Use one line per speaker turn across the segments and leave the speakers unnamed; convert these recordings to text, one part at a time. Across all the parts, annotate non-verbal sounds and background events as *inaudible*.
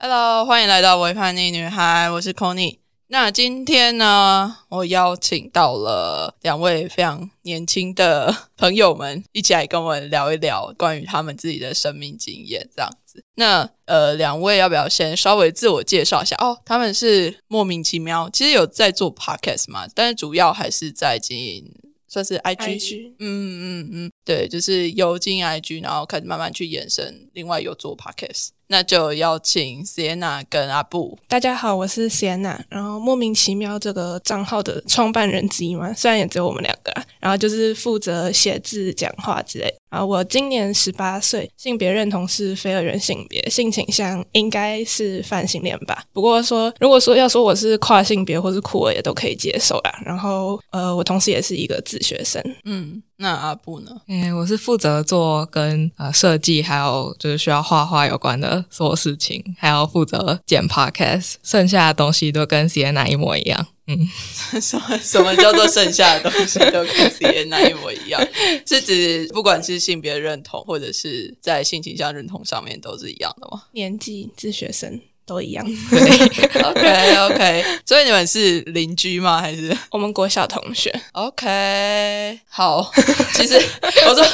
Hello，欢迎来到微叛逆女孩，我是 Conny。那今天呢，我邀请到了两位非常年轻的朋友们，一起来跟我聊一聊关于他们自己的生命经验，这样子。那呃，两位要不要先稍微自我介绍一下？哦，他们是莫名其妙，其实有在做 podcast 嘛，但是主要还是在经营，算是 IG，嗯嗯嗯，对，就是由经营 IG，然后开始慢慢去延伸，另外有做 podcast。那就邀请 Sienna 跟阿布。
大家好，我是 Sienna，然后莫名其妙这个账号的创办人之一嘛，虽然也只有我们两个，然后就是负责写字、讲话之类。啊，我今年十八岁，性别认同是非二元性别，性倾向应该是泛性恋吧。不过说，如果说要说我是跨性别或是酷儿，也都可以接受啦。然后，呃，我同时也是一个自学生。
嗯，那阿布呢？
嗯，我是负责做跟呃设计还有就是需要画画有关的所有事情，还要负责剪 podcast，剩下的东西都跟 Sienna 一模一样。嗯，*laughs*
什么什么叫做剩下的东西都跟 Sienna 一模一样？*laughs* 是指不管是性别认同，或者是在性倾向认同上面都是一样的吗？
年纪自学生。都一样，
对
，OK OK，所以你们是邻居吗？还是
我们国小同学
？OK，好，其实我说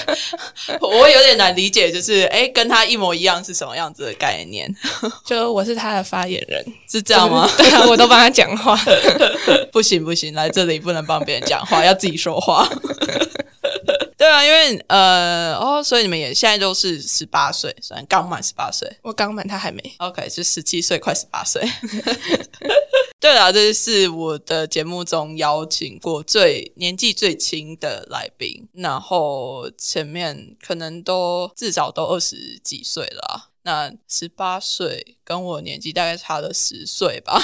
我有点难理解，就是哎，跟他一模一样是什么样子的概念？*laughs*
就我是他的发言人，
是这样吗？*laughs*
对啊，我都帮他讲话，*laughs*
不行不行，来这里不能帮别人讲话，要自己说话。对啊，因为呃哦，所以你们也现在都是十八岁，虽然刚满十八岁，
我刚满，他还没。
OK，就十七岁，快十八岁。*laughs* 对啊，这是我的节目中邀请过最年纪最轻的来宾，然后前面可能都至少都二十几岁了。那十八岁跟我年纪大概差了十岁吧。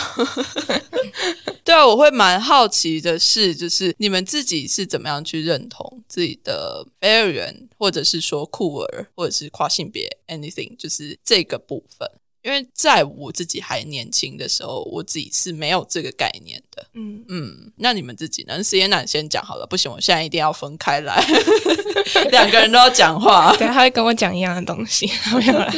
*laughs* 对啊，我会蛮好奇的是，就是你们自己是怎么样去认同自己的非二元，或者是说酷儿，或者是跨性别，anything，就是这个部分。因为在我自己还年轻的时候，我自己是没有这个概念的。嗯嗯，那你们自己呢？实验男先讲好了，不行，我现在一定要分开来，*laughs* 两个人都要讲话。*laughs*
对，他会跟我讲一样的东西。*laughs* 没有啦。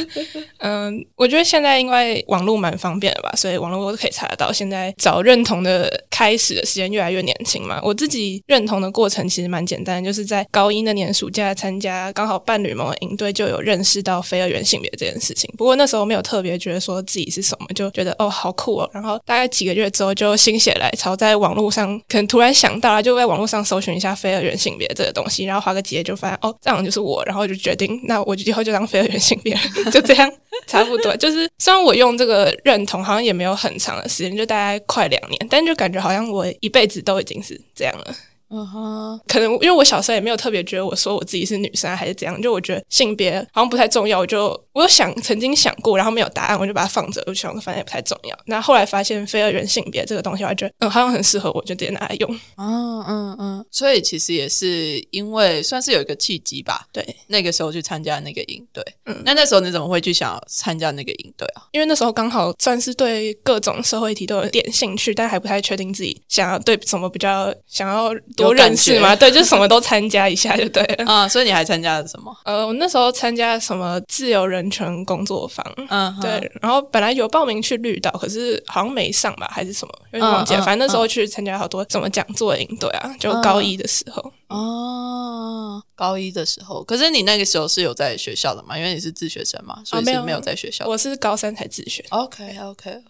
嗯，我觉得现在因为网络蛮方便的吧，所以网络都可以查得到。现在找认同的开始的时间越来越年轻嘛。我自己认同的过程其实蛮简单，就是在高一那年暑假参加刚好伴侣盟的营队，就有认识到非二元性别这件事情。不过那时候没有特别。觉得说自己是什么，就觉得哦好酷哦，然后大概几个月之后就心血来潮，在网络上可能突然想到了，就在网络上搜寻一下非二元性别这个东西，然后划个几页就发现哦这样就是我，然后就决定那我以后就当非二元性别，*laughs* 就这样差不多。就是虽然我用这个认同好像也没有很长的时间，就大概快两年，但就感觉好像我一辈子都已经是这样了。嗯哼，可能因为我小时候也没有特别觉得我说我自己是女生还是怎样，就我觉得性别好像不太重要，我就我有想曾经想过，然后没有答案，我就把它放着，我想反正也不太重要。那后来发现非二元性别这个东西，我觉得嗯好像很适合我，就直接拿来用。
嗯嗯嗯，所以其实也是因为算是有一个契机吧，
对，
那个时候去参加那个营队。嗯，那那时候你怎么会去想要参加那个营队啊？
因为那时候刚好算是对各种社会题都有点兴趣，但还不太确定自己想要对什么比较想要多认识嘛。对，就什么都参加一下就对了。*laughs*
啊，所以你还参加了什么？
呃，我那时候参加什么自由人权工作坊。嗯，对。然后本来有报名去绿岛，可是好像没上吧，还是什么？有点忘记了。反正那时候去参加好多什么讲座营对啊，就高一的时候。
哦，高一的时候。可是你那个时候是有在学校的嘛？因为你是自学生嘛，所以是没有在学校。
我是高三才自学。
OK，OK。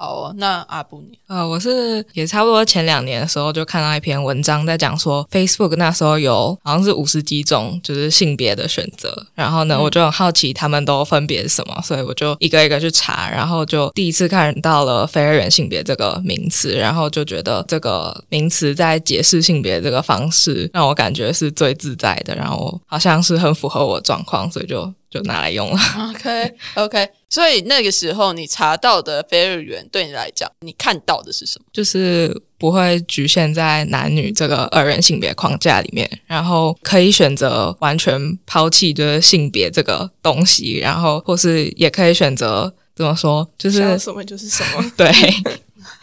好哦，那阿布你
呃，我是也差不多前两年的时候就看到一篇文章，在讲说 Facebook 那时候有好像是五十几种就是性别的选择，然后呢，我就很好奇他们都分别是什么，所以我就一个一个去查，然后就第一次看到了非二元性别这个名词，然后就觉得这个名词在解释性别这个方式让我感觉是最自在的，然后好像是很符合我状况，所以就。就拿来用了。*laughs*
OK OK，所以那个时候你查到的非二元对你来讲，你看到的是什么？
就是不会局限在男女这个二人性别框架里面，然后可以选择完全抛弃就是性别这个东西，然后或是也可以选择怎么说，就是
什么就是什么。*laughs*
对，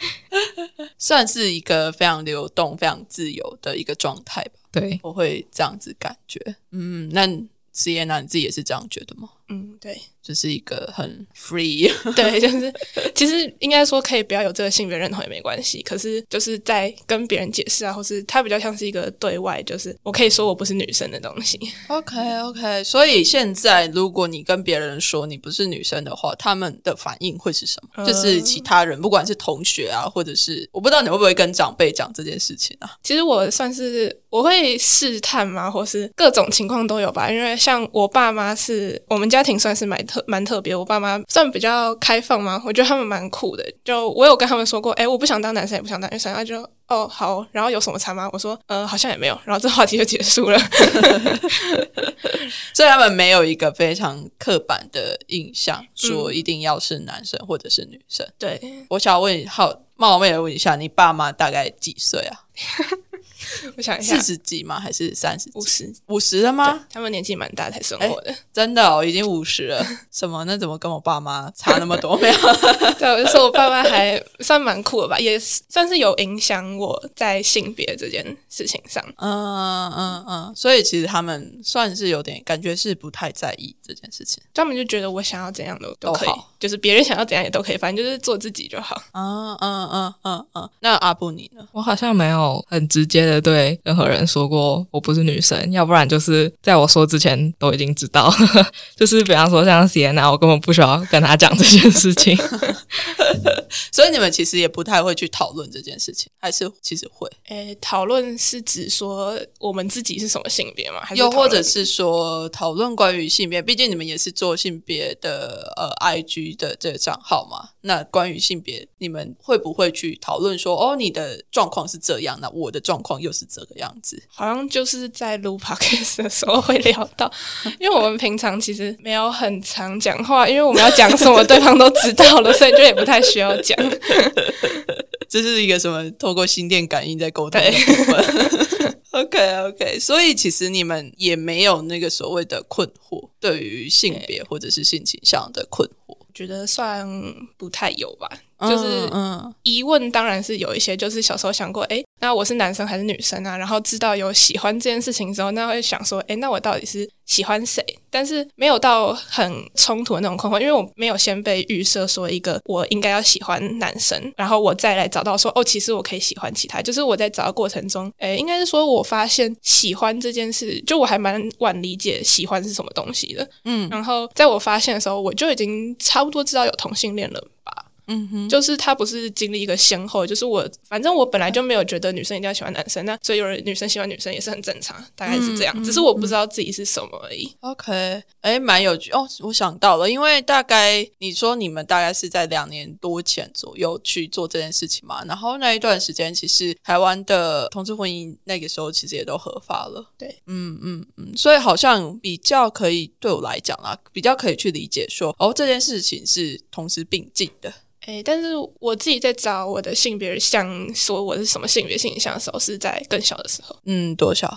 *laughs*
算是一个非常流动、非常自由的一个状态吧。
对，
我会这样子感觉。嗯，那。C N 那你自己也是这样觉得吗？
嗯，对
就是一个很 free。*laughs*
对，就是其实应该说可以不要有这个性别认同也没关系，可是就是在跟别人解释啊，或是它比较像是一个对外，就是我可以说我不是女生的东西。
OK OK，所以现在如果你跟别人说你不是女生的话，他们的反应会是什么？
呃
就是其他人，不管是同学啊，或者是我不知道你会不会跟长辈讲这件事情啊？
其实我算是我会试探嘛，或是各种情况都有吧。因为像我爸妈是我们家庭算是蛮特蛮特别，我爸妈算比较开放嘛，我觉得他们蛮酷的。就我有跟他们说过，哎，我不想当男生，也不想当女生，他就。哦，好，然后有什么差吗？我说，呃，好像也没有，然后这话题就结束了。*laughs*
所以他们没有一个非常刻板的印象，说一定要是男生或者是女生。
对，
我想问，好冒昧的问一下，你爸妈大概几岁啊？*laughs* *laughs*
我想一下
四，十几吗？还是三十？
五十，
五十了吗？
他们年纪蛮大才生活的。
真的哦，已经五十了。什么？那怎么跟我爸妈差那么多？没有。*laughs*
对，我就说我爸妈还算蛮酷的吧，也算是有影响我在性别这件事情上。
嗯嗯嗯，所以其实他们算是有点感觉是不太在意这件事情。
他们就觉得我想要怎样的都可以，就是别人想要怎样也都可以，反正就是做自己就好。
嗯嗯嗯嗯嗯。那阿布你呢？
我好像没有很直接的对任何人说过我不是女生，要不然就是在我说之前都已经知道。就是比方说像 Sienna，我根本不需要跟他讲这件事情。
所以你们其实也不太会去讨论这件事情，还是其实会？
诶，讨论是指说我们自己是什么性别吗？还是
又或者是说讨论关于性别，毕竟你们也是做性别的呃 IG 的这个账号嘛。那关于性别，你们会不会去讨论说，哦，你的状况是这样，那我的状况又是这个样子？
好像就是在录 podcast 的时候会聊到，*laughs* 因为我们平常其实没有很常讲话，因为我们要讲什么对方都知道了，所以就也不太需要讲。*laughs*
这是一个什么透过心电感应在沟通的部分？*laughs* OK OK，所以其实你们也没有那个所谓的困惑，对于性别或者是性倾向的困惑，
觉得算不太有吧，就是
嗯
疑问当然是有一些，就是小时候想过，诶，那我是男生还是女生啊？然后知道有喜欢这件事情之后，那会想说，诶，那我到底是喜欢谁？但是没有到很冲突的那种困惑，因为我没有先被预设说一个我应该要喜欢男生，然后我再来找到说，哦，其实我可以喜欢其他。就是我在找的过程中，诶，应该是说我发现喜欢这件事，就我还蛮晚理解喜欢是什么东西的。
嗯
然后在我发现的时候，我就已经差不多知道有同性恋了吧。
嗯哼，
就是他不是经历一个先后，就是我反正我本来就没有觉得女生一定要喜欢男生，那所以有人女生喜欢女生也是很正常，大概是这样，只是我不知道自己是什么而已。
OK，哎，蛮有趣哦。我想到了，因为大概你说你们大概是在两年多前左右去做这件事情嘛，然后那一段时间，其实台湾的同志婚姻那个时候其实也都合法了。
对，
嗯嗯嗯，所以好像比较可以对我来讲啊，比较可以去理解说，哦，这件事情是同时并进的。
诶，但是我自己在找我的性别像说我是什么性别性向的时候，是在更小的时候。
嗯，多少？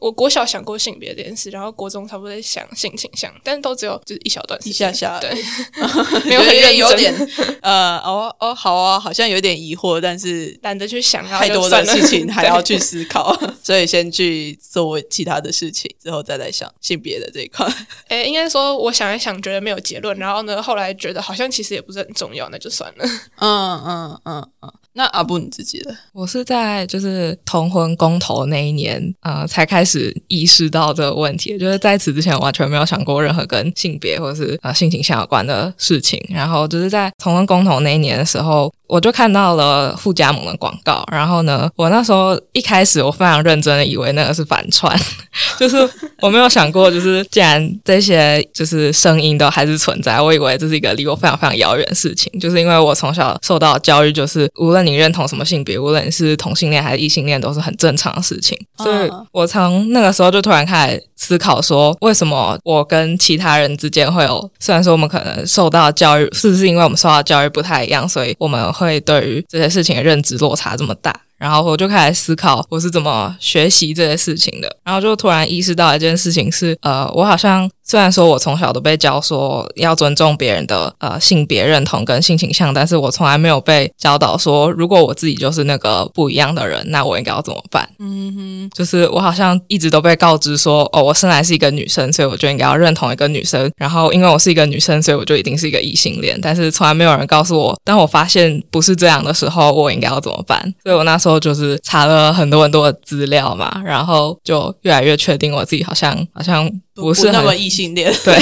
我国小想过性别这件事，然后国中差不多在想性倾向，但是都只有就是一小段时
一下下
对，*laughs* 没有很认真，
有点呃，哦哦，好啊，好像有点疑惑，但是
懒得去想，
太多的事情 *laughs* 还要去思考，所以先去做其他的事情，之后再来想性别的这一块。
诶，应该说我想一想，觉得没有结论，然后呢，后来觉得好像其实也不是很重要，那就算了。
嗯嗯嗯嗯。那阿布你自己的，
我是在就是同婚公投那一年，呃，才开始意识到这个问题。就是在此之前完全没有想过任何跟性别或是呃性倾向有关的事情。然后就是在同婚公投那一年的时候，我就看到了富加盟的广告。然后呢，我那时候一开始我非常认真的以为那个是反串，*laughs* 就是我没有想过，就是既然这些就是声音都还是存在，我以为这是一个离我非常非常遥远的事情。就是因为我从小受到教育，就是无论你认同什么性别，无论你是同性恋还是异性恋，都是很正常的事情。所以
嗯
我从那个时候就突然开始思考说，为什么我跟其他人之间会有，虽然说我们可能受到教育，是不是因为我们受到教育不太一样，所以我们会对于这些事情的认知落差这么大？然后我就开始思考我是怎么学习这些事情的，然后就突然意识到一件事情是，呃，我好像虽然说我从小都被教说要尊重别人的呃性别认同跟性倾向，但是我从来没有被教导说，如果我自己就是那个不一样的人，那我应该要怎么办？
嗯哼，
就是我好像一直都被告知说，哦，我生来是一个女生，所以我就应该要认同一个女生。然后因为我是一个女生，所以我就一定是一个异性恋。但是从来没有人告诉我，当我发现不是这样的时候，我应该要怎么办？所以我那时候就是查了很多很多的资料嘛，然后就越来越确定我自己好像好像不是很
那么异性恋。*laughs*
对，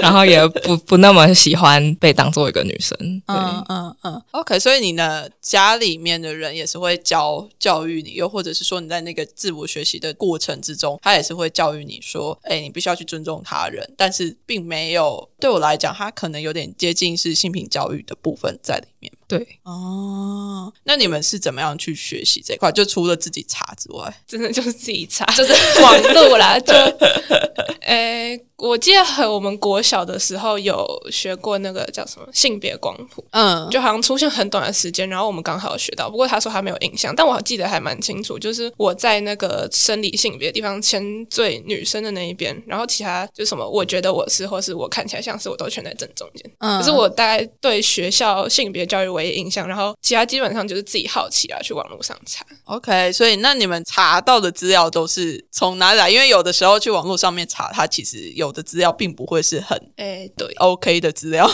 然后也不 *laughs* 不那么喜欢被当做一个女生。
嗯嗯嗯，OK，所以你的家里面的人也是会教教育你，又或者是说你在那个自我学习的过程之中，他也是会教育你说，哎，你必须要去尊重他人，但是并没有对我来讲，他可能有点接近是性平教育的部分在里面。
对，
哦，那你们是怎么样去学习这块？就除了自己查之外，
真的就是自己查，就是 *laughs* 网络啦，*laughs* 就，诶、我记得很我们国小的时候有学过那个叫什么性别光谱，
嗯，
就好像出现很短的时间，然后我们刚好学到。不过他说他没有印象，但我记得还蛮清楚，就是我在那个生理性别的地方签最女生的那一边，然后其他就什么我觉得我是，或是我看起来像是，我都全在正中间。
嗯
可是我大概对学校性别教育唯一印象，然后其他基本上就是自己好奇啊，去网络上查。
OK，所以那你们查到的资料都是从哪里来？因为有的时候去网络上面查，它其实有的资料并不会是很
哎，对
，OK 的资料。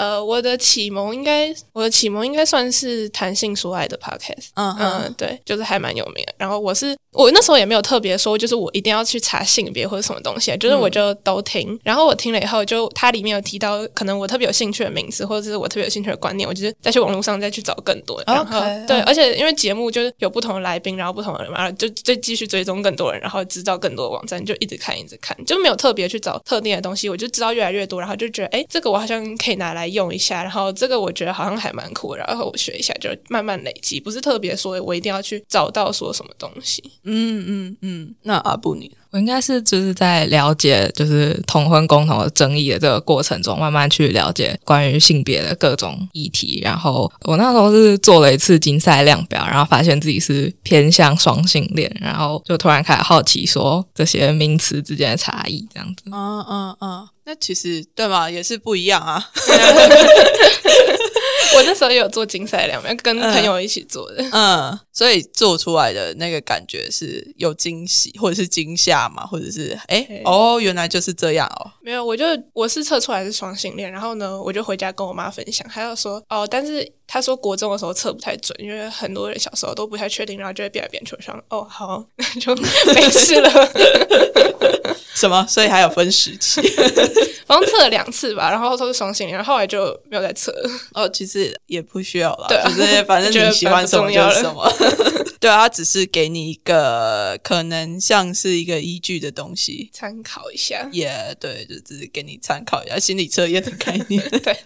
呃，我的启蒙应该，我的启蒙应该算是谈性说爱的 podcast。
嗯
嗯，对，就是还蛮有名的。然后我是我那时候也没有特别说，就是我一定要去查性别或者什么东西，就是我就都听。然后我听了以后，就它里面有提到可能我特别有兴趣的名字，或者是我特别有兴趣的观念，我就是再去网络上再去找更多。然后对，
嗯
而且因为节目就是有不同的来宾，然后不同的人嘛，就就继续追踪更多人，然后知道更多的网站，就一直看一直看，就没有特别去找特定的东西，我就知道越来越多，然后就觉得哎，这个我好像可以拿来用一下，然后这个我觉得好像还蛮酷，然后我学一下，就慢慢累积，不是特别说我一定要去找到说什么东西。
嗯嗯嗯，那阿布你
我应该是就是在了解就是同婚共同的争议的这个过程中，慢慢去了解关于性别的各种议题。然后我那时候是做了一次竞赛量表，然后发现自己是偏向双性恋，然后就突然开始好奇说这些名词之间的差异这样子。
嗯嗯嗯，那其实对嘛，也是不一样啊。
我那时候也有做金赛两面，跟朋友一起做的。
嗯，所以做出来的那个感觉是有惊喜，或者是惊吓嘛，或者是哎哦，原来就是这样哦。
没有，我就我是测出来是双性恋，然后呢，我就回家跟我妈分享，她就说哦，但是她说国中的时候测不太准，因为很多人小时候都不太确定，然后就会变来变去。我想哦，好，那就 *laughs* 没事了。*laughs*
什么？所以还有分时期 *laughs*
好像测了两次吧，然后都是双性恋，然后后来就没有再测了。
哦，其实也不需要啦，
对啊
就是反正你喜欢什么就是什么。对啊，他只是给你一个可能像是一个依据的东西。
参考一下，
也、对，就只是给你参考一下心理测验的概念。
对，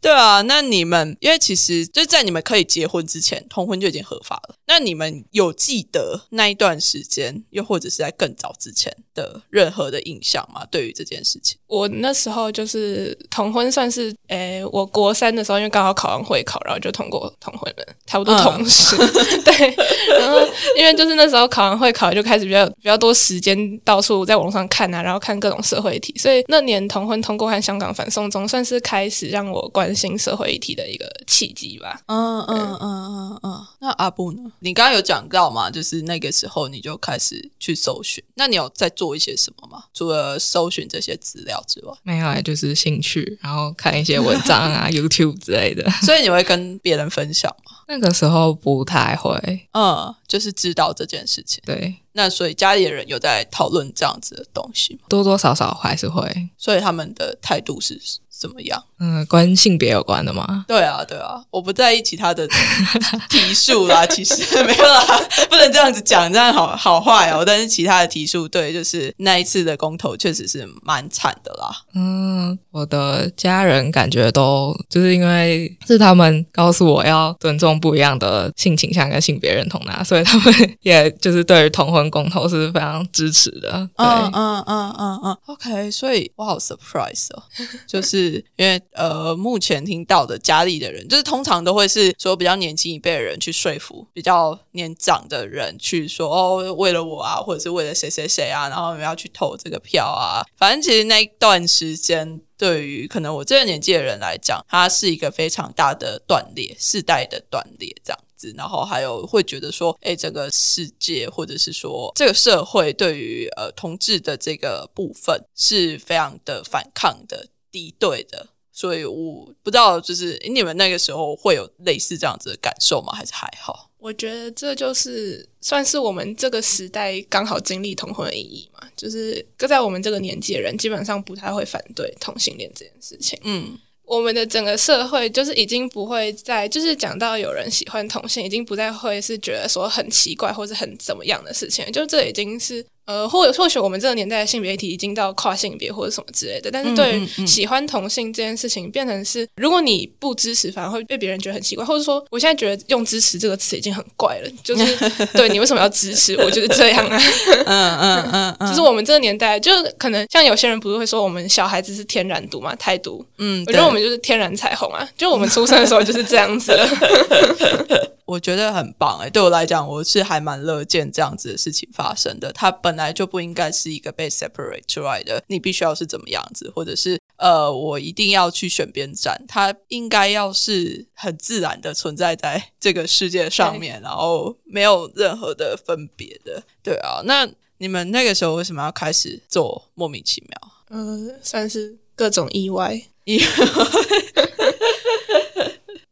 对啊，那你们因为其实就在你们可以结婚之前，同婚就已经合法了。那你们有记得那一段时间，又或者是在更早之前的任何的印象吗？对于这件事情？
我那时候就是同婚，算是诶，我国三的时候，因为刚好考完会考，然后就通过同婚了，差不多同时。*laughs* 对，然后因为就是那时候考完会考，就开始比较比较多时间到处在网络上看啊，然后看各种社会议题，所以那年同婚通过和香港反送中，算是开始让我关心社会议题的一个契机吧。
嗯嗯嗯嗯嗯。那阿布呢？你刚刚有讲到嘛，就是那个时候你就开始去搜寻。那你有在做一些什么吗？除了搜寻这些资料之外，
没有、欸，*laughs* 就是兴趣，然后看一些文章啊、*laughs* YouTube 之类的。
所以你会跟别人分享吗？
那个时候不太会，
嗯，就是知道这件事情。
对，
那所以家里的人有在讨论这样子的东西吗？
多多少少还是会。
所以他们的态度是怎么样？
嗯，关性别有关的吗？
对啊，对啊，我不在意其他的 *laughs* 提数啦，*laughs* 其实没有啦，*laughs* 不能这样子讲，这样好好坏哦。但是其他的提数，对，就是那一次的公投确实是蛮惨的啦。
嗯，我的家人感觉都就是因为是他们告诉我要尊重不一样的性倾向跟性别认同啦啊、所以他们也就是对于同婚公投是非常支持的。对，
嗯嗯嗯嗯嗯，OK，所以我好 surprise 哦，就是是因为呃，目前听到的家里的人，就是通常都会是说比较年轻一辈的人去说服比较年长的人去说哦，为了我啊，或者是为了谁谁谁啊，然后我们要去投这个票啊。反正其实那一段时间，对于可能我这个年纪的人来讲，它是一个非常大的断裂，世代的断裂，这样子。然后还有会觉得说，哎，这个世界或者是说这个社会对于呃同志的这个部分是非常的反抗的、敌对的，所以我不知道，就是你们那个时候会有类似这样子的感受吗？还是还好？
我觉得这就是算是我们这个时代刚好经历同婚的意义嘛，就是搁在我们这个年纪的人，基本上不太会反对同性恋这件事情。嗯。我们的整个社会就是已经不会再，就是讲到有人喜欢同性，已经不再会是觉得说很奇怪或者很怎么样的事情，就这已经是。呃，或或许我们这个年代的性别议题已经到跨性别或者什么之类的，但是对喜欢同性这件事情，变成是如果你不支持，反而会被别人觉得很奇怪，或者说我现在觉得用支持这个词已经很怪了，就是 *laughs* 对你为什么要支持？我就是这样啊，嗯 *laughs* 嗯嗯，*laughs* 就是我们这个年代，就可能像有些人不是会说我们小孩子是天然毒嘛，胎毒，嗯，我觉得我们就是天然彩虹啊，就我们出生的时候就是这样子了。
我觉得很棒哎，对我来讲，我是还蛮乐见这样子的事情发生的。它本来就不应该是一个被 separate 出来的，你必须要是怎么样子，或者是呃，我一定要去选边站。它应该要是很自然的存在在这个世界上面，然后没有任何的分别的。对啊，那你们那个时候为什么要开始做莫名其妙？
呃，算是各种意外。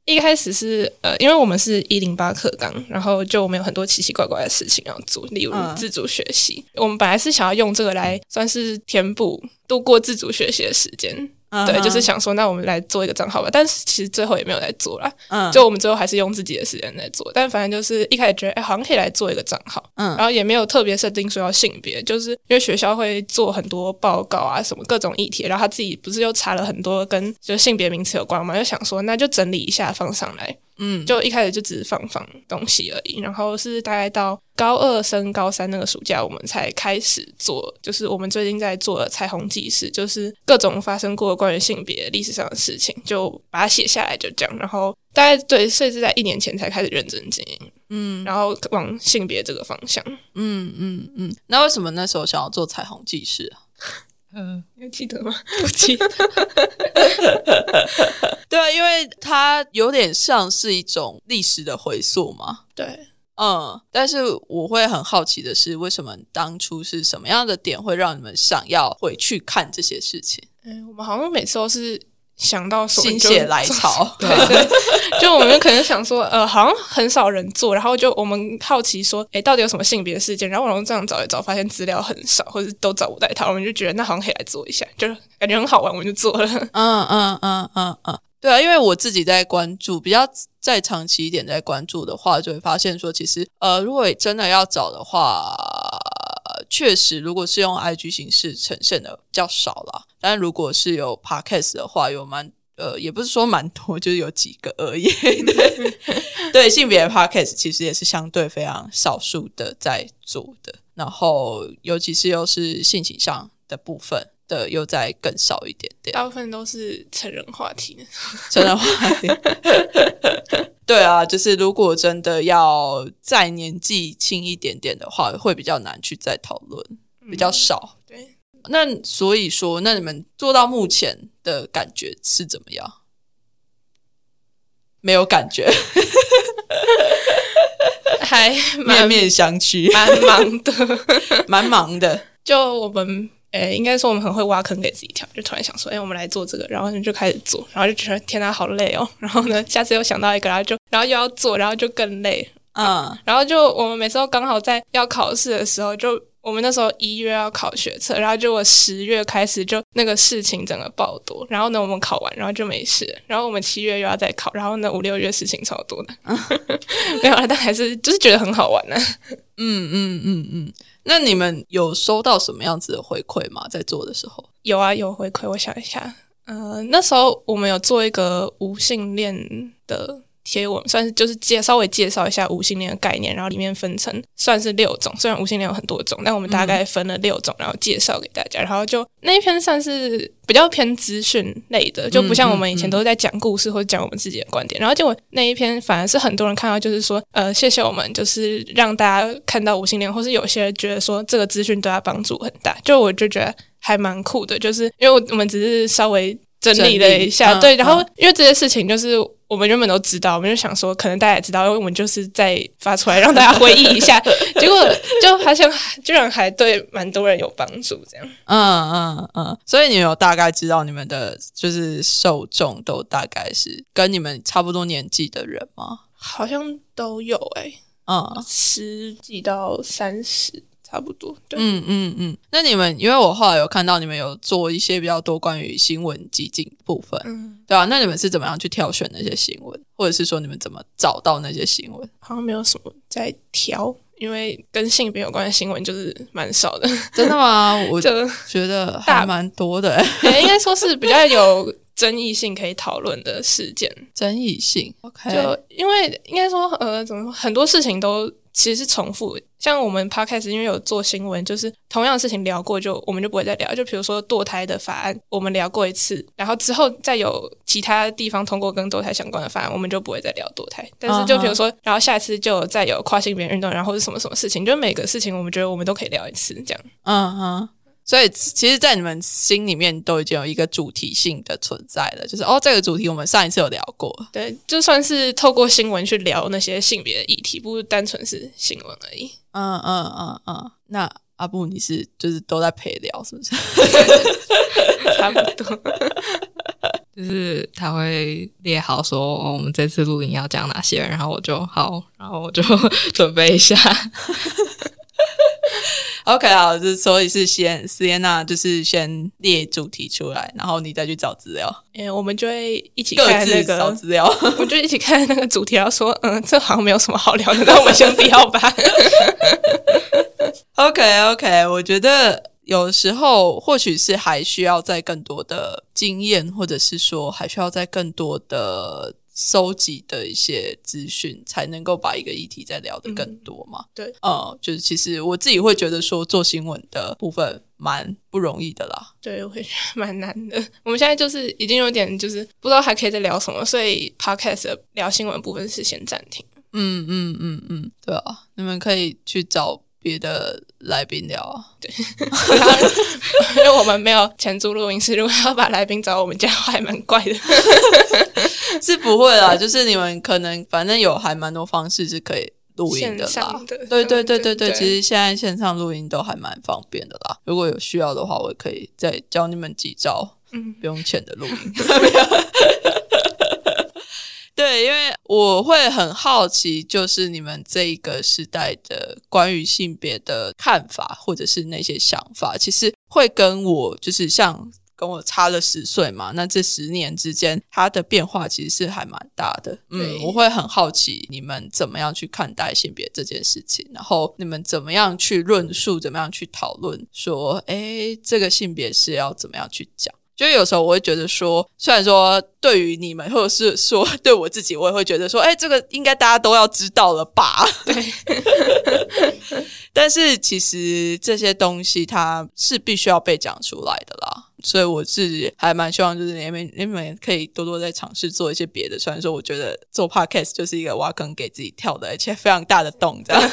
一开始是呃，因为我们是一零八课纲，然后就我们有很多奇奇怪怪的事情要做，例如自主学习。我们本来是想要用这个来算是填补度过自主学习的时间。对，就是想说，那我们来做一个账号吧。但是其实最后也没有来做啦。嗯，就我们最后还是用自己的时间在做。但反正就是一开始觉得，哎，好像可以来做一个账号。嗯，然后也没有特别设定说要性别，就是因为学校会做很多报告啊，什么各种议题，然后他自己不是又查了很多跟就性别名词有关嘛，就想说那就整理一下放上来。嗯，就一开始就只是放放东西而已，然后是大概到高二升高三那个暑假，我们才开始做，就是我们最近在做的彩虹记事，就是各种发生过关于性别历史上的事情，就把它写下来，就这样。然后大概对，甚至在一年前才开始认真经营，嗯，然后往性别这个方向，
嗯嗯嗯。那为什么那时候想要做彩虹记事啊？
嗯，你记得吗？不记得。*laughs*
对啊，因为它有点像是一种历史的回溯嘛。
对，
嗯。但是我会很好奇的是，为什么当初是什么样的点会让你们想要回去看这些事情？
嗯，我们好像每次都是。想到
心血来潮，*laughs*
对对，就我们可能想说，呃，好像很少人做，然后就我们好奇说，哎，到底有什么性别事件？然后网络这样找一找，发现资料很少，或者都找不到他，我们就觉得那好像可以来做一下，就是感觉很好玩，我们就做了。嗯
嗯嗯嗯嗯，对啊，因为我自己在关注，比较再长期一点在关注的话，就会发现说，其实呃，如果真的要找的话。确实，如果是用 IG 形式呈现的较少了，但如果是有 Podcast 的话，有蛮呃，也不是说蛮多，就是有几个而已。*laughs* 对性别 Podcast 其实也是相对非常少数的在做的，然后尤其是又是性倾向的部分的，又在更少一点点。
大部分都是成人话题，
成人话题。对啊，就是如果真的要再年纪轻一点点的话，会比较难去再讨论，比较少。
对，
那所以说，那你们做到目前的感觉是怎么样？没有感觉，*laughs*
还
面面相觑，
蛮忙的，*laughs*
蛮忙的。
就我们。诶，应该说我们很会挖坑给自己跳，就突然想说，哎，我们来做这个，然后就开始做，然后就觉得天哪，好累哦。*laughs* 然后呢，下次又想到一个，然后就，然后又要做，然后就更累。嗯，然后就我们每次都刚好在要考试的时候，就我们那时候一月要考学测，然后就我十月开始就那个事情整个爆多，然后呢我们考完，然后就没事，然后我们七月又要再考，然后呢五六月事情超多的，*laughs* 没有了，但还是就是觉得很好玩呢。
嗯嗯嗯嗯。那你们有收到什么样子的回馈吗？在做的时候
有啊，有回馈。我想一下，呃，那时候我们有做一个无性恋的贴文，算是就是介稍微介绍一下无性恋的概念，然后里面分成算是六种，虽然无性恋有很多种，但我们大概分了六种，然后介绍给大家。然后就那一篇算是比较偏资讯类的，就不像我们以前都是在讲故事或者讲我们自己的观点。然后结果那一篇反而是很多人看到，就是说呃，谢谢我们，就是让大家看到无性恋，或是有些人觉得说这个资讯对他帮助很大。就我就觉得还蛮酷的，就是因为我们只是稍微整理了一下，对，然后因为这些事情就是。我们原本都知道，我们就想说，可能大家也知道，因为我们就是在发出来让大家回忆一下，*laughs* 结果就发现居然还对蛮多人有帮助，这样。
嗯嗯嗯，所以你有大概知道你们的就是受众都大概是跟你们差不多年纪的人吗？
好像都有诶，嗯，十几到三十。差不多，
嗯嗯嗯。那你们，因为我后来有看到你们有做一些比较多关于新闻集锦部分，嗯，对啊。那你们是怎么样去挑选那些新闻，或者是说你们怎么找到那些新闻？
好像没有什么在挑，因为跟性别有关的新闻就是蛮少的。
真的吗？*laughs* 我就觉得还蛮多的，*laughs*
应该说是比较有争议性可以讨论的事件。*laughs*
争议性，OK。
就因为应该说，呃，怎么很多事情都。其实是重复，像我们 podcast 因为有做新闻，就是同样的事情聊过，就我们就不会再聊。就比如说堕胎的法案，我们聊过一次，然后之后再有其他地方通过跟堕胎相关的法案，我们就不会再聊堕胎。但是就比如说，然后下一次就再有跨性别运动，然后是什么什么事情，就每个事情我们觉得我们都可以聊一次，这样。
嗯哼。所以，其实，在你们心里面都已经有一个主题性的存在了，就是哦，这个主题我们上一次有聊过，
对，就算是透过新闻去聊那些性别的议题，不单纯是新闻而已。
嗯嗯嗯嗯。那阿布，你是就是都在陪聊，是不是？*laughs*
差不多。*laughs*
就是他会列好说我们这次录影要讲哪些，然后我就好，然后我就 *laughs* 准备一下。*laughs*
OK 啊，就所以是先斯耶娜，就是先列主题出来，然后你再去找资料。
哎，我们就会一起看那个
找资料，
我们就一起看那个主题，然后说，嗯，这好像没有什么好聊的，那我们先不要吧。*laughs*
OK OK，我觉得有时候或许是还需要在更多的经验，或者是说还需要在更多的。收集的一些资讯，才能够把一个议题再聊得更多嘛？
对，
呃，就是其实我自己会觉得说做新闻的部分蛮不容易的啦。
对，我会蛮难的。我们现在就是已经有点就是不知道还可以再聊什么，所以 podcast 聊新闻部分是先暂停。
嗯嗯嗯嗯，对啊，你们可以去找。别的来宾聊啊，
对，因 *laughs* 为我们没有钱租录音室，如果要把来宾找我们家，还蛮怪的。*laughs*
是不会啦，就是你们可能反正有还蛮多方式是可以录音的啦。对对对对对，其实现在线上录音都还蛮方便的啦。如果有需要的话，我可以再教你们几招，嗯，不用钱的录音。*laughs* 对，因为我会很好奇，就是你们这一个时代的关于性别的看法，或者是那些想法，其实会跟我就是像跟我差了十岁嘛。那这十年之间，它的变化其实是还蛮大的。嗯，我会很好奇你们怎么样去看待性别这件事情，然后你们怎么样去论述，怎么样去讨论，说，哎，这个性别是要怎么样去讲。就有时候我会觉得说，虽然说对于你们，或者是说对我自己，我也会觉得说，哎，这个应该大家都要知道了吧？
对。*laughs*
但是其实这些东西它是必须要被讲出来的啦，所以我自己还蛮希望就是你们你们可以多多在尝试做一些别的。虽然说我觉得做 podcast 就是一个挖坑给自己跳的，而且非常大的洞，这样。*laughs*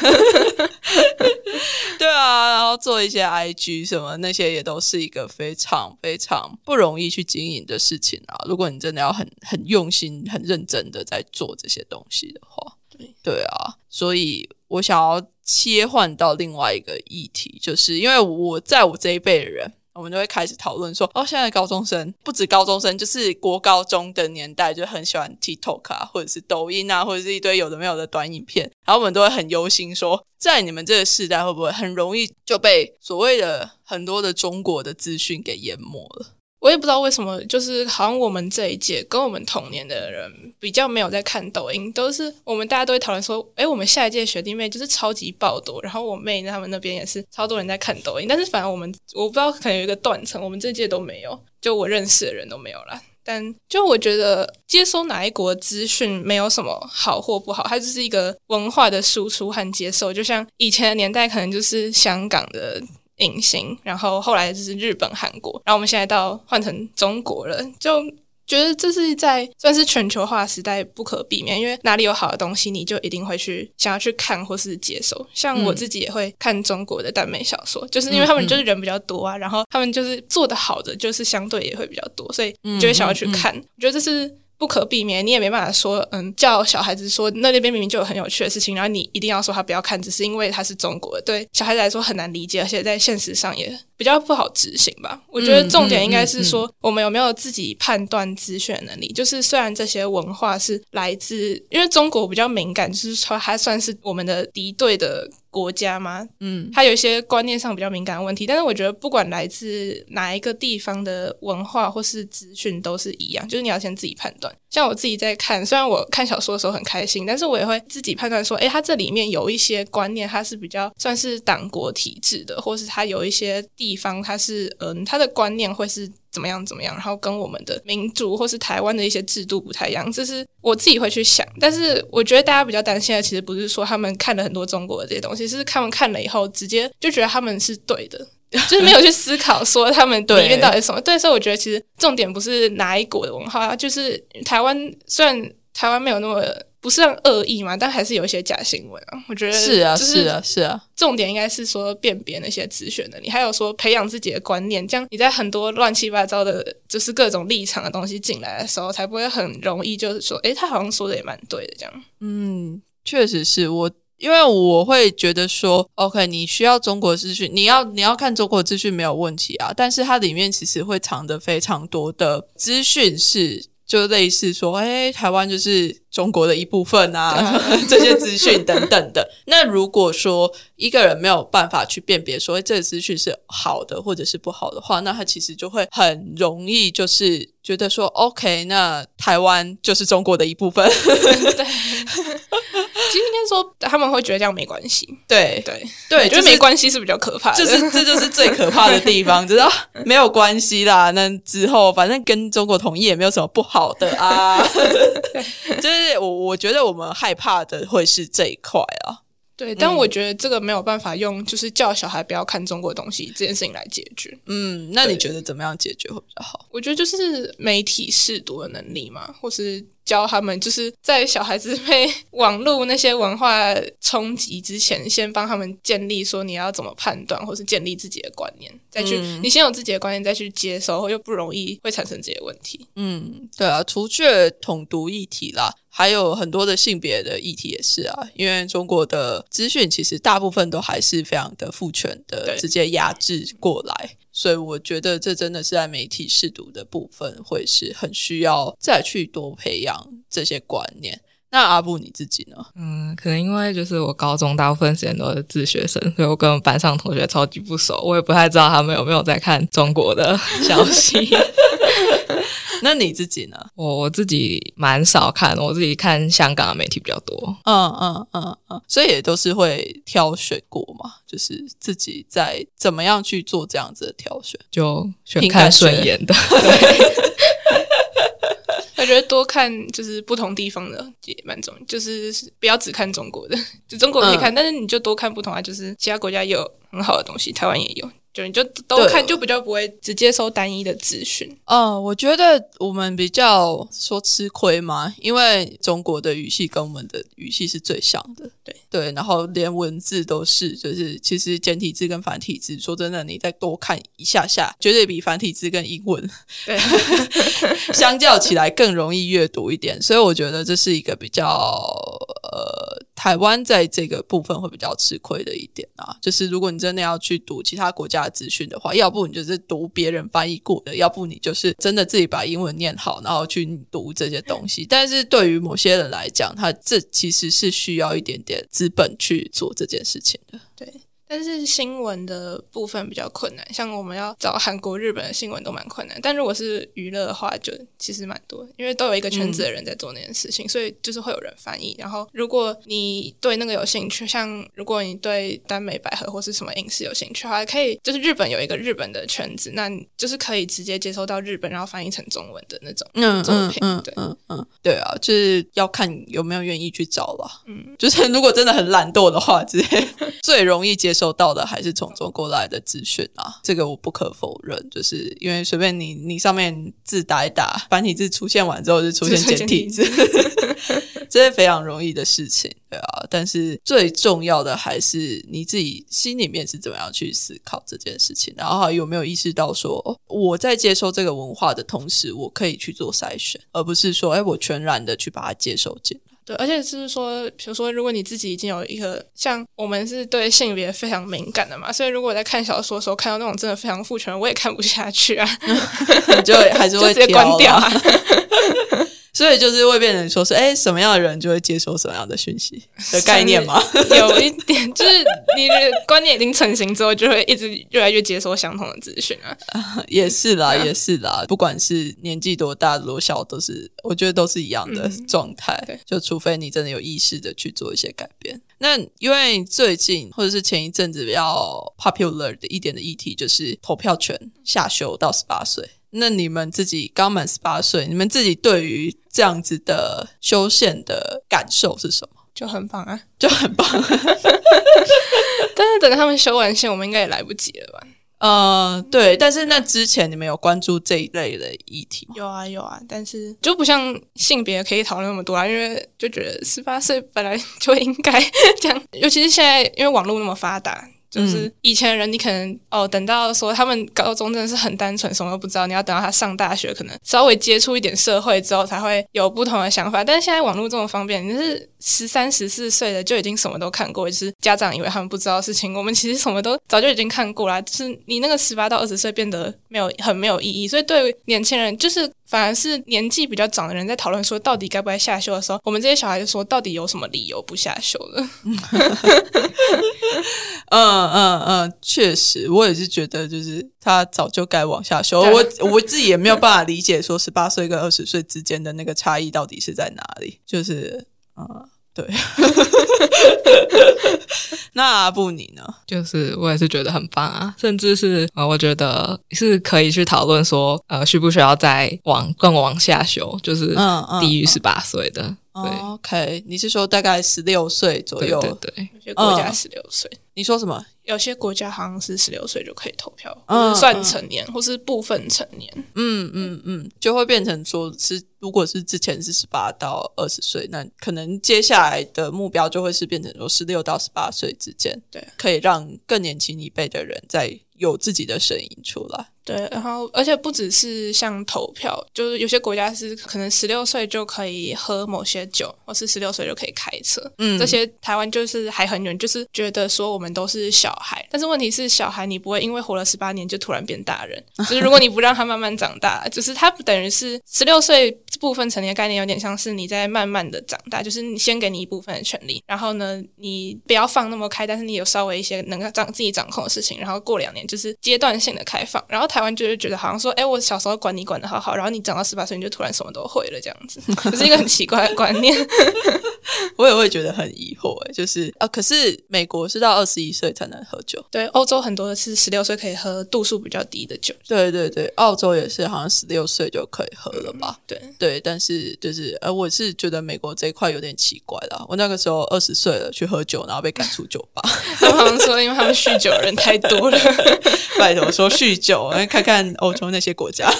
做一些 IG 什么那些也都是一个非常非常不容易去经营的事情啊。如果你真的要很很用心、很认真的在做这些东西的话，
对
对啊，所以我想要。切换到另外一个议题，就是因为我在我这一辈的人，我们就会开始讨论说，哦，现在高中生不止高中生，就是国高中的年代就很喜欢 TikTok 啊，或者是抖音啊，或者是一堆有的没有的短影片，然后我们都会很忧心说，在你们这个时代会不会很容易就被所谓的很多的中国的资讯给淹没了？
我也不知道为什么，就是好像我们这一届跟我们同年的人比较没有在看抖音，都是我们大家都会讨论说，哎，我们下一届学弟妹就是超级爆多，然后我妹他们那边也是超多人在看抖音，但是反而我们我不知道可能有一个断层，我们这届都没有，就我认识的人都没有啦。但就我觉得接收哪一国资讯没有什么好或不好，它就是一个文化的输出和接受。就像以前的年代，可能就是香港的影星，然后后来就是日本、韩国，然后我们现在到换成中国了，就。觉得这是在算是全球化时代不可避免，因为哪里有好的东西，你就一定会去想要去看或是接受。像我自己也会看中国的耽美小说，就是因为他们就是人比较多啊，然后他们就是做的好的，就是相对也会比较多，所以就会想要去看。我觉得这是。不可避免，你也没办法说，嗯，叫小孩子说那那边明明就有很有趣的事情，然后你一定要说他不要看，只是因为他是中国的，对小孩子来说很难理解，而且在现实上也比较不好执行吧。我觉得重点应该是说，我们有没有自己判断资讯能力？就是虽然这些文化是来自，因为中国比较敏感，就是说它算是我们的敌对的。国家吗？嗯，它有一些观念上比较敏感的问题，但是我觉得不管来自哪一个地方的文化或是资讯都是一样，就是你要先自己判断。像我自己在看，虽然我看小说的时候很开心，但是我也会自己判断说，诶，它这里面有一些观念，它是比较算是党国体制的，或是它有一些地方，它是嗯，它的观念会是。怎么样？怎么样？然后跟我们的民主或是台湾的一些制度不太一样，这是我自己会去想。但是我觉得大家比较担心的，其实不是说他们看了很多中国的这些东西，是他们看了以后直接就觉得他们是对的，*laughs* 就是没有去思考说他们里面到底是什么。对，所以我觉得其实重点不是哪一国的文化，就是台湾虽然台湾没有那么。不是很恶意嘛？但还是有一些假新闻啊。我觉得
是啊，是啊，是啊。
重点应该是说辨别那些资讯的，你还有说培养自己的观念，这样你在很多乱七八糟的，就是各种立场的东西进来的时候，才不会很容易就是说，诶，他好像说的也蛮对的这样。
嗯，确实是我，因为我会觉得说，OK，你需要中国资讯，你要你要看中国资讯没有问题啊，但是它里面其实会藏着非常多的资讯是。就类似说，哎，台湾就是中国的一部分啊，这些资讯等等的。那如果说一个人没有办法去辨别说这个资讯是好的或者是不好的话，那他其实就会很容易就是觉得说，OK，那台湾就是中国的一部分。
对。其实应该说他们会觉得这样没关系，
对
对
对，
觉得没关系是比较可怕的，
就是这就是最可怕的地方，知道没有关系啦。那之后反正跟中国统一也没有什么不好的啊，*laughs* 就是我我觉得我们害怕的会是这一块啊。
对，但我觉得这个没有办法用，就是叫小孩不要看中国东西这件事情来解决。
嗯，那你觉得怎么样解决会比较好？
我觉得就是媒体试读的能力嘛，或是教他们，就是在小孩子 *laughs* 被网络那些文化冲击之前，先帮他们建立说你要怎么判断，或是建立自己的观念，再去你先有自己的观念，再去接收，又不容易会产生这些问题。
嗯，对啊，除却统独议题啦。还有很多的性别的议题也是啊，因为中国的资讯其实大部分都还是非常的父权的，直接压制过来，所以我觉得这真的是在媒体试读的部分会是很需要再去多培养这些观念。那阿布你自己呢？
嗯，可能因为就是我高中大部分时间都是自学生，所以我跟班上同学超级不熟，我也不太知道他们有没有在看中国的消息。*laughs* *laughs*
那你自己呢？
我我自己蛮少看，我自己看香港的媒体比较多。
嗯嗯嗯嗯，所以也都是会挑选过嘛，就是自己在怎么样去做这样子的挑选，
就选看顺眼的。*laughs*
我觉得多看就是不同地方的也蛮重要，就是不要只看中国的，就中国可以看，但是你就多看不同啊，就是其他国家也有很好的东西，台湾也有。就你就都看，就比较不会只接收单一的资讯。
嗯，我觉得我们比较说吃亏嘛，因为中国的语系跟我们的语系是最像的。
对
对，然后连文字都是，就是其实简体字跟繁体字，说真的，你再多看一下下，绝对比繁体字跟英文
对 *laughs*
相较起来更容易阅读一点。所以我觉得这是一个比较呃。台湾在这个部分会比较吃亏的一点啊，就是如果你真的要去读其他国家的资讯的话，要不你就是读别人翻译过的，要不你就是真的自己把英文念好，然后去读这些东西。但是对于某些人来讲，他这其实是需要一点点资本去做这件事情的。
对。但是新闻的部分比较困难，像我们要找韩国、日本的新闻都蛮困难。但如果是娱乐的话，就其实蛮多，因为都有一个圈子的人在做那件事情，所以就是会有人翻译。然后如果你对那个有兴趣，像如果你对耽美百合或是什么影视有兴趣的话，可以就是日本有一个日本的圈子，那就是可以直接接收到日本，然后翻译成中文的那种作品。对，
嗯嗯，对啊，就是要看有没有愿意去找了。嗯，就是如果真的很懒惰的话，直接 *laughs* 最容易接收到的还是从中国来的资讯啊，这个我不可否认，就是因为随便你你上面字打一打，繁体字出现完之后就出现简体字，*laughs* 这是非常容易的事情，对啊。但是最重要的还是你自己心里面是怎么样去思考这件事情，然后有没有意识到说我在接受这个文化的同时，我可以去做筛选，而不是说哎我全然的去把它接受进。
对，而且就是说，比如说，如果你自己已经有一个像我们是对性别非常敏感的嘛，所以如果在看小说的时候看到那种真的非常父权，我也看不下去啊，*laughs*
就还是会
直接关掉。*laughs*
所以就是会变成说是哎，什么样的人就会接收什么样的讯息的概念吗？
有一点，就是 *laughs* 你的观念已经成型之后，就会一直越来越接收相同的资讯啊。*laughs*
也是啦，也是啦，不管是年纪多大多小，都是我觉得都是一样的状态。就除非你真的有意识的去做一些改变。那因为最近或者是前一阵子比较 popular 的一点的议题，就是投票权下修到十八岁。那你们自己刚满十八岁，你们自己对于这样子的修宪的感受是什么？
就很棒啊，
就很棒。*laughs*
但是等他们修完宪，我们应该也来不及了吧？
呃，对。但是那之前你们有关注这一类的议题吗？
有啊，有啊。但是就不像性别可以讨论那么多啊，因为就觉得十八岁本来就应该这样，尤其是现在因为网络那么发达。就是以前人，你可能哦，等到说他们高中真的是很单纯，什么都不知道。你要等到他上大学，可能稍微接触一点社会之后，才会有不同的想法。但是现在网络这么方便，你是十三、十四岁的就已经什么都看过，就是家长以为他们不知道的事情，我们其实什么都早就已经看过了。就是你那个十八到二十岁变得没有很没有意义，所以对年轻人就是。反而是年纪比较长的人在讨论说到底该不该下修的时候，我们这些小孩就说到底有什么理由不下修了？*laughs*
嗯嗯嗯，确实，我也是觉得就是他早就该往下修。我我自己也没有办法理解说十八岁跟二十岁之间的那个差异到底是在哪里。就是嗯。对，*laughs* 那阿布你呢？
就是我也是觉得很棒啊，甚至是呃，我觉得是可以去讨论说，呃，需不需要再往更往下修，就是低于十八岁的。
OK，你是说大概十六岁左右？
对对，
有些国家十六岁。
你说什么？
有些国家好像是十六岁就可以投票，算成年，或是部分成年。
嗯嗯嗯，就会变成说是，如果是之前是十八到二十岁，那可能接下来的目标就会是变成说十六到十八岁之间，
对，
可以让更年轻一辈的人在有自己的声音出来。
对，然后而且不只是像投票，就是有些国家是可能十六岁就可以喝某些酒，或是十六岁就可以开车。嗯，这些台湾就是还很远，就是觉得说我们都是小孩，但是问题是小孩你不会因为活了十八年就突然变大人，*laughs* 就是如果你不让他慢慢长大，就是他等于是十六岁部分成年概念有点像是你在慢慢的长大，就是你先给你一部分的权利，然后呢你不要放那么开，但是你有稍微一些能够掌自己掌控的事情，然后过两年就是阶段性的开放，然后台。湾就是觉得好像说，哎，我小时候管你管的好好，然后你长到十八岁你就突然什么都会了，这样子，*laughs* 这是一个很奇怪的观念。
我也会觉得很疑惑，哎，就是啊，可是美国是到二十一岁才能喝酒，
对，欧洲很多的是十六岁可以喝度数比较低的酒，
对对对，澳洲也是好像十六岁就可以喝了吧？
对
对，但是就是呃，我是觉得美国这一块有点奇怪了。我那个时候二十岁了去喝酒，然后被赶出酒吧，*laughs*
他们说因为他们酗酒人太多了，*laughs*
拜托说酗酒。看看欧洲那些国家。*laughs*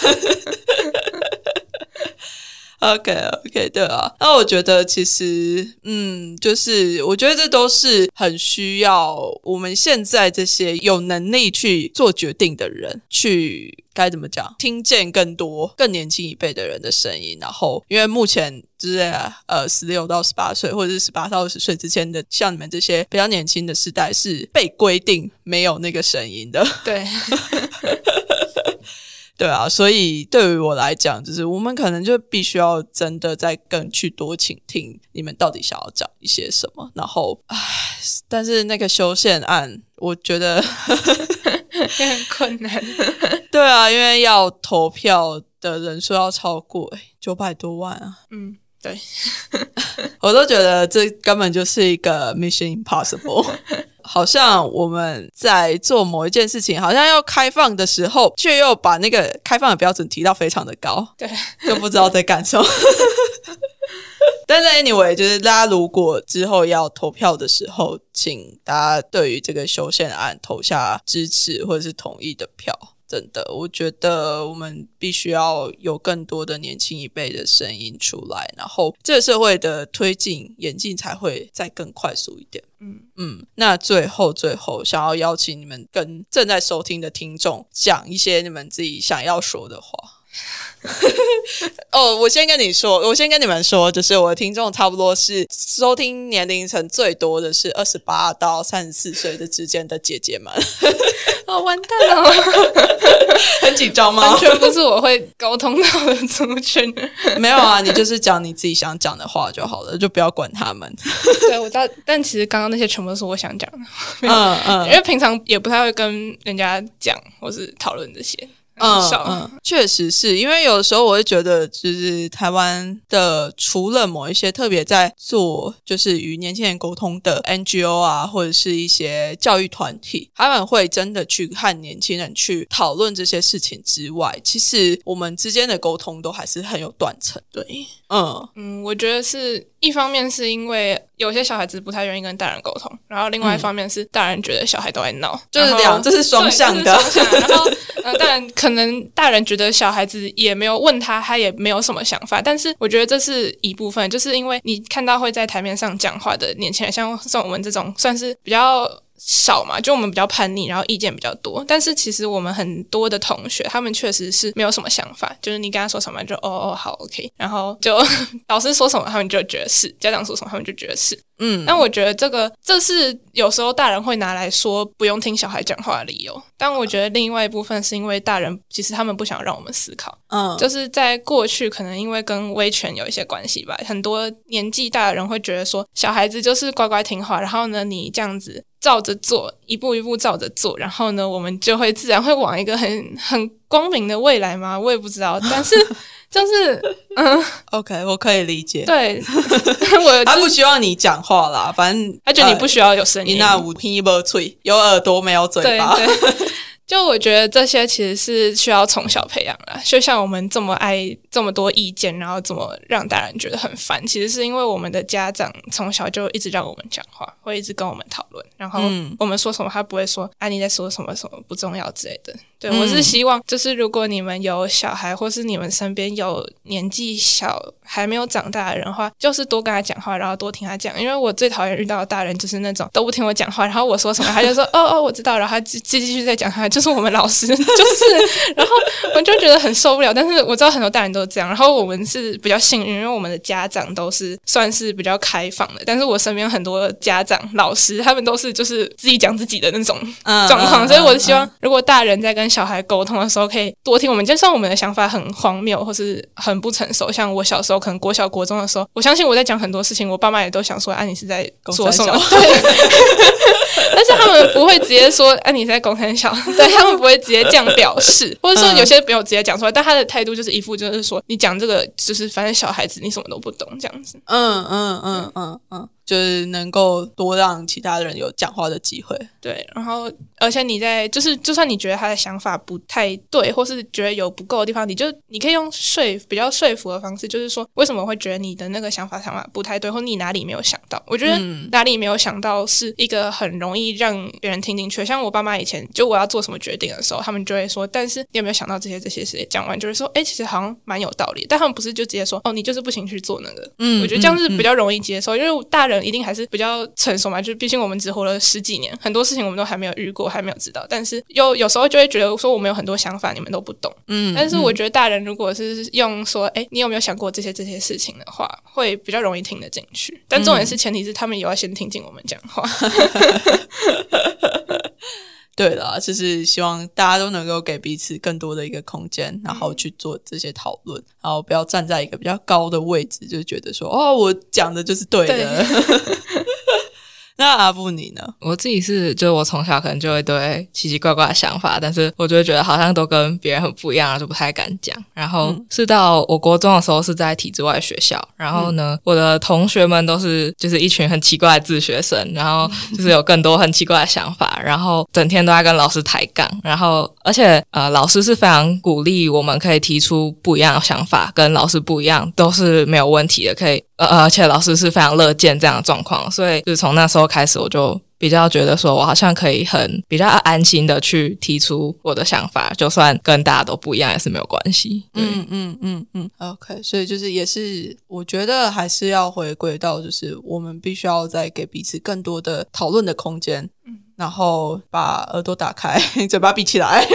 OK OK，对啊，那我觉得其实，嗯，就是我觉得这都是很需要我们现在这些有能力去做决定的人，去该怎么讲，听见更多更年轻一辈的人的声音。然后，因为目前就是呃，十六到十八岁，或者是十八到二十岁之间的，像你们这些比较年轻的时代，是被规定没有那个声音的。
对。*laughs* *laughs*
对啊，所以对于我来讲，就是我们可能就必须要真的再更去多倾听你们到底想要讲一些什么。然后，唉，但是那个修宪案，我觉得 *laughs*
也很困难。*laughs*
对啊，因为要投票的人数要超过九百多万啊。
嗯，对，
我都觉得这根本就是一个 mission impossible。好像我们在做某一件事情，好像要开放的时候，却又把那个开放的标准提到非常的高，*laughs*
对，
就不知道在干什么。*laughs* 但是 anyway，就是大家如果之后要投票的时候，请大家对于这个修宪案投下支持或者是同意的票。真的，我觉得我们必须要有更多的年轻一辈的声音出来，然后这个社会的推进演进才会再更快速一点。
嗯
嗯，那最后最后，想要邀请你们跟正在收听的听众讲一些你们自己想要说的话。*laughs* 哦，我先跟你说，我先跟你们说，就是我的听众差不多是收听年龄层最多的是二十八到三十四岁的之间的姐姐们。*laughs*
哦，完蛋了，*laughs*
很紧张吗？
完全不是我会沟通到的族群。
没有啊，你就是讲你自己想讲的话就好了，就不要管他们。
对，我知道，但其实刚刚那些全部都是我想讲的。
嗯嗯，
因为平常也不太会跟人家讲或是讨论这些。
嗯嗯，确实是因为有的时候我会觉得，就是台湾的除了某一些特别在做就是与年轻人沟通的 NGO 啊，或者是一些教育团体，他们会真的去和年轻人去讨论这些事情之外，其实我们之间的沟通都还是很有断层。对，嗯
嗯，我觉得是一方面是因为有些小孩子不太愿意跟大人沟通，然后另外一方面是大人觉得小孩都在闹，
就是两，这是双向的。
然后 *laughs* 呃，当然可能大人觉得小孩子也没有问他，他也没有什么想法。但是我觉得这是一部分，就是因为你看到会在台面上讲话的年轻人，像像我们这种算是比较。少嘛，就我们比较叛逆，然后意见比较多。但是其实我们很多的同学，他们确实是没有什么想法，就是你跟他说什么，就哦哦好 OK，然后就 *laughs* 老师说什么，他们就觉得是；家长说什么，他们就觉得是。
嗯，
但我觉得这个这是有时候大人会拿来说不用听小孩讲话的理由。但我觉得另外一部分是因为大人其实他们不想让我们思考。
嗯，
就是在过去可能因为跟威权有一些关系吧，很多年纪大的人会觉得说小孩子就是乖乖听话，然后呢你这样子照着做，一步一步照着做，然后呢我们就会自然会往一个很很光明的未来吗？我也不知道，但是。*laughs* 就是嗯
，OK，我可以理解。
对，*laughs* 我
他不希望你讲话啦，反正
他觉得你不需要有声音，
那无听不嘴，有耳朵没有嘴巴。
就我觉得这些其实是需要从小培养的，就像我们这么爱这么多意见，然后怎么让大人觉得很烦，其实是因为我们的家长从小就一直让我们讲话，会一直跟我们讨论，然后我们说什么他不会说啊你在说什么什么不重要之类的。对我是希望就是如果你们有小孩，或是你们身边有年纪小还没有长大的人的话，就是多跟他讲话，然后多听他讲，因为我最讨厌遇到的大人就是那种都不听我讲话，然后我说什么他就说哦哦我知道，*laughs* 然后他继继续再讲他就。是我们老师，就是，然后我就觉得很受不了。但是我知道很多大人都这样，然后我们是比较幸运，因为我们的家长都是算是比较开放的。但是我身边很多家长、老师，他们都是就是自己讲自己的那种状况。所以我希望，如果大人在跟小孩沟通的时候，可以多听我们。就算我们的想法很荒谬，或是很不成熟，像我小时候可能国小、国中的时候，我相信我在讲很多事情，我爸妈也都想说：“啊，你是在说什么？” *laughs* 对。*laughs* 但是他们不会直接说：“啊，你在公很小。”对。他们不会直接这样表示，或者说有些朋友直接讲出来，但他的态度就是一副就是说，你讲这个就是反正小孩子，你什么都不懂这样子。
嗯嗯嗯嗯嗯。就是能够多让其他人有讲话的机会，
对。然后，而且你在就是，就算你觉得他的想法不太对，或是觉得有不够的地方，你就你可以用说比较说服的方式，就是说为什么会觉得你的那个想法想法不太对，或你哪里没有想到？我觉得哪里没有想到是一个很容易让别人听进去。像我爸妈以前就我要做什么决定的时候，他们就会说：“但是你有没有想到这些这些事情？”讲完就是说：“哎，其实好像蛮有道理。”但他们不是就直接说：“哦，你就是不行去做那个。”嗯，我觉得这样是比较容易接受，因为大人。一定还是比较成熟嘛，就毕竟我们只活了十几年，很多事情我们都还没有遇过，还没有知道。但是又有时候就会觉得说，我们有很多想法，你们都不懂。
嗯，
但是我觉得大人如果是用说，哎，你有没有想过这些这些事情的话，会比较容易听得进去。但重点是前提是他们也要先听进我们讲话。
对啦，就是希望大家都能够给彼此更多的一个空间，然后去做这些讨论，然后不要站在一个比较高的位置，就觉得说哦，我讲的就是对的。那阿布你呢？
我自己是，就是我从小可能就会对奇奇怪怪的想法，但是我就会觉得好像都跟别人很不一样，就不太敢讲。然后是到我国中的时候是在体制外学校，然后呢，我的同学们都是就是一群很奇怪的自学生，然后就是有更多很奇怪的想法，然后整天都在跟老师抬杠，然后而且呃，老师是非常鼓励我们可以提出不一样的想法，跟老师不一样都是没有问题的，可以。呃，而且老师是非常乐见这样的状况，所以就是从那时候开始，我就比较觉得说我好像可以很比较安心的去提出我的想法，就算跟大家都不一样也是没有关系。
嗯嗯嗯嗯，OK，所以就是也是我觉得还是要回归到就是我们必须要再给彼此更多的讨论的空间，然后把耳朵打开，*laughs* 嘴巴闭起来。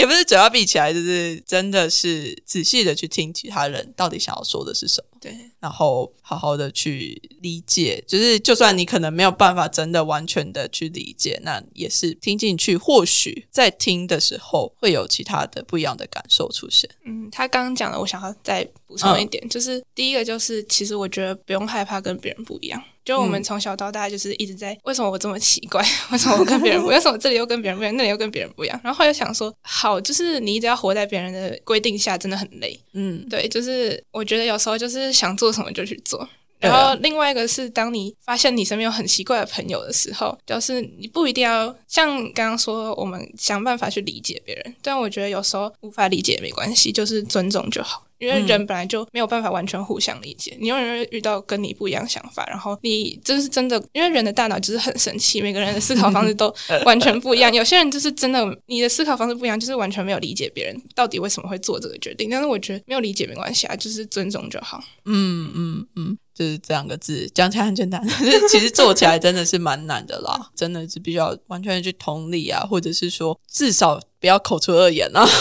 也不是嘴巴闭起来，就是真的是仔细的去听其他人到底想要说的是什么，
对，
然后好好的去理解，就是就算你可能没有办法真的完全的去理解，那也是听进去，或许在听的时候会有其他的不一样的感受出现。
嗯，他刚刚讲的，我想要再补充一点，就是第一个就是，其实我觉得不用害怕跟别人不一样。就我们从小到大就是一直在，为什么我这么奇怪？*laughs* 为什么我跟别人不？为什么这里又跟别人不一样？那里又跟别人不一样？然后后来想说，好，就是你一直要活在别人的规定下，真的很累。嗯，对，就是我觉得有时候就是想做什么就去做。然后另外一个是，当你发现你身边有很奇怪的朋友的时候，就是你不一定要像刚刚说，我们想办法去理解别人。但我觉得有时候无法理解也没关系，就是尊重就好。因为人本来就没有办法完全互相理解，你永远会遇到跟你不一样想法，然后你这是真的，因为人的大脑就是很神奇，每个人的思考方式都完全不一样。*laughs* 有些人就是真的，你的思考方式不一样，就是完全没有理解别人到底为什么会做这个决定。但是我觉得没有理解没关系啊，就是尊重就好。
嗯嗯嗯，是这两个字讲起来很简单，*laughs* 但是其实做起来真的是蛮难的啦，真的是必须要完全去同理啊，或者是说至少不要口出恶言啊。*laughs*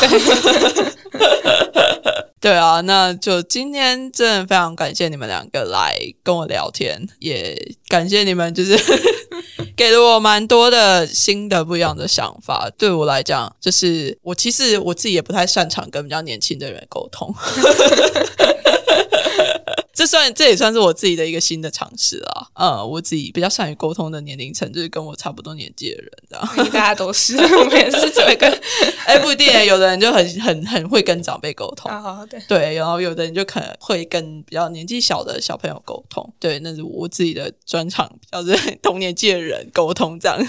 对啊，那就今天真的非常感谢你们两个来跟我聊天，也感谢你们就是 *laughs* 给了我蛮多的新的不一样的想法。对我来讲，就是我其实我自己也不太擅长跟比较年轻的人沟通。这算这也算是我自己的一个新的尝试啊。嗯，我自己比较善于沟通的年龄层就是跟我差不多年纪的人，这样。
大家都是，我们也是只会跟，*laughs*
哎，不一定，有的人就很很很会跟长辈沟通，
啊，对，
对，然后有的人就可能会跟比较年纪小的小朋友沟通，对，那是我自己的专长，比较是同年纪的人沟通这样。*laughs*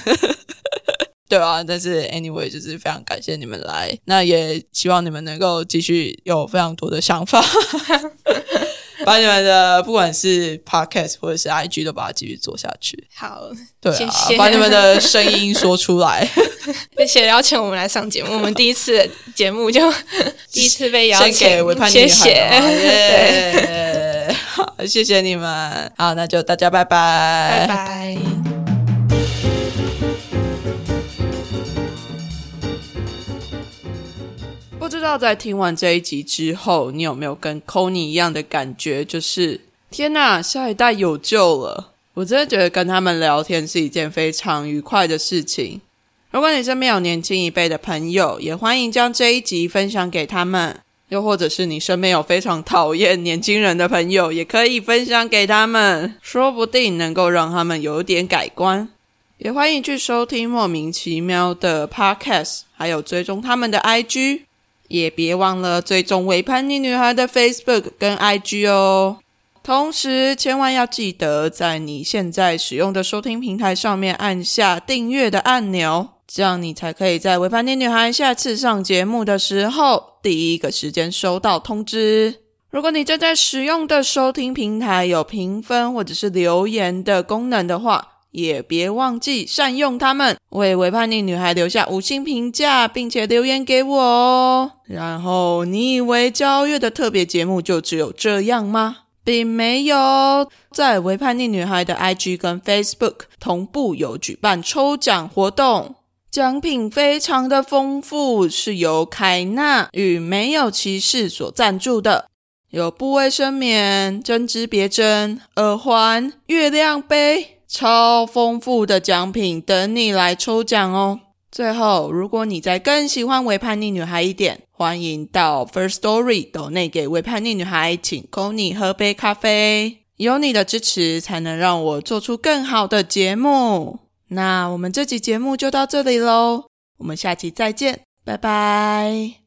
对啊，但是 anyway，就是非常感谢你们来，那也希望你们能够继续有非常多的想法。*laughs* *laughs* 把你们的不管是 podcast 或者是 IG 都把它继续做下去。
好，
对啊，把你们的声音说出来。*laughs*
谢谢邀请我们来上节目，我们第一次节目就 *laughs* 第一次被邀请，
谢谢，好，谢谢你们。好，那就大家拜
拜，拜拜。
不知道在听完这一集之后，你有没有跟 c o n y 一样的感觉？就是天呐，下一代有救了！我真的觉得跟他们聊天是一件非常愉快的事情。如果你身边有年轻一辈的朋友，也欢迎将这一集分享给他们；又或者是你身边有非常讨厌年轻人的朋友，也可以分享给他们，说不定能够让他们有点改观。也欢迎去收听莫名其妙的 Podcast，还有追踪他们的 IG。也别忘了追踪伪叛逆女孩的 Facebook 跟 IG 哦。同时，千万要记得在你现在使用的收听平台上面按下订阅的按钮，这样你才可以在伪叛逆女孩下次上节目的时候第一个时间收到通知。如果你正在使用的收听平台有评分或者是留言的功能的话，也别忘记善用它们，为维叛逆女孩留下五星评价，并且留言给我哦。然后，你以为交月的特别节目就只有这样吗？并没有，在维叛逆女孩的 IG 跟 Facebook 同步有举办抽奖活动，奖品非常的丰富，是由凯纳与没有骑士所赞助的，有部卫生棉、针织别针、耳环、月亮杯。超丰富的奖品等你来抽奖哦。最后，如果你再更喜欢微叛逆女孩一点，欢迎到 First Story 抖内给微叛逆女孩请 c o n y 喝杯咖啡。有你的支持，才能让我做出更好的节目。那我们这集节目就到这里喽，我们下期再见，拜拜。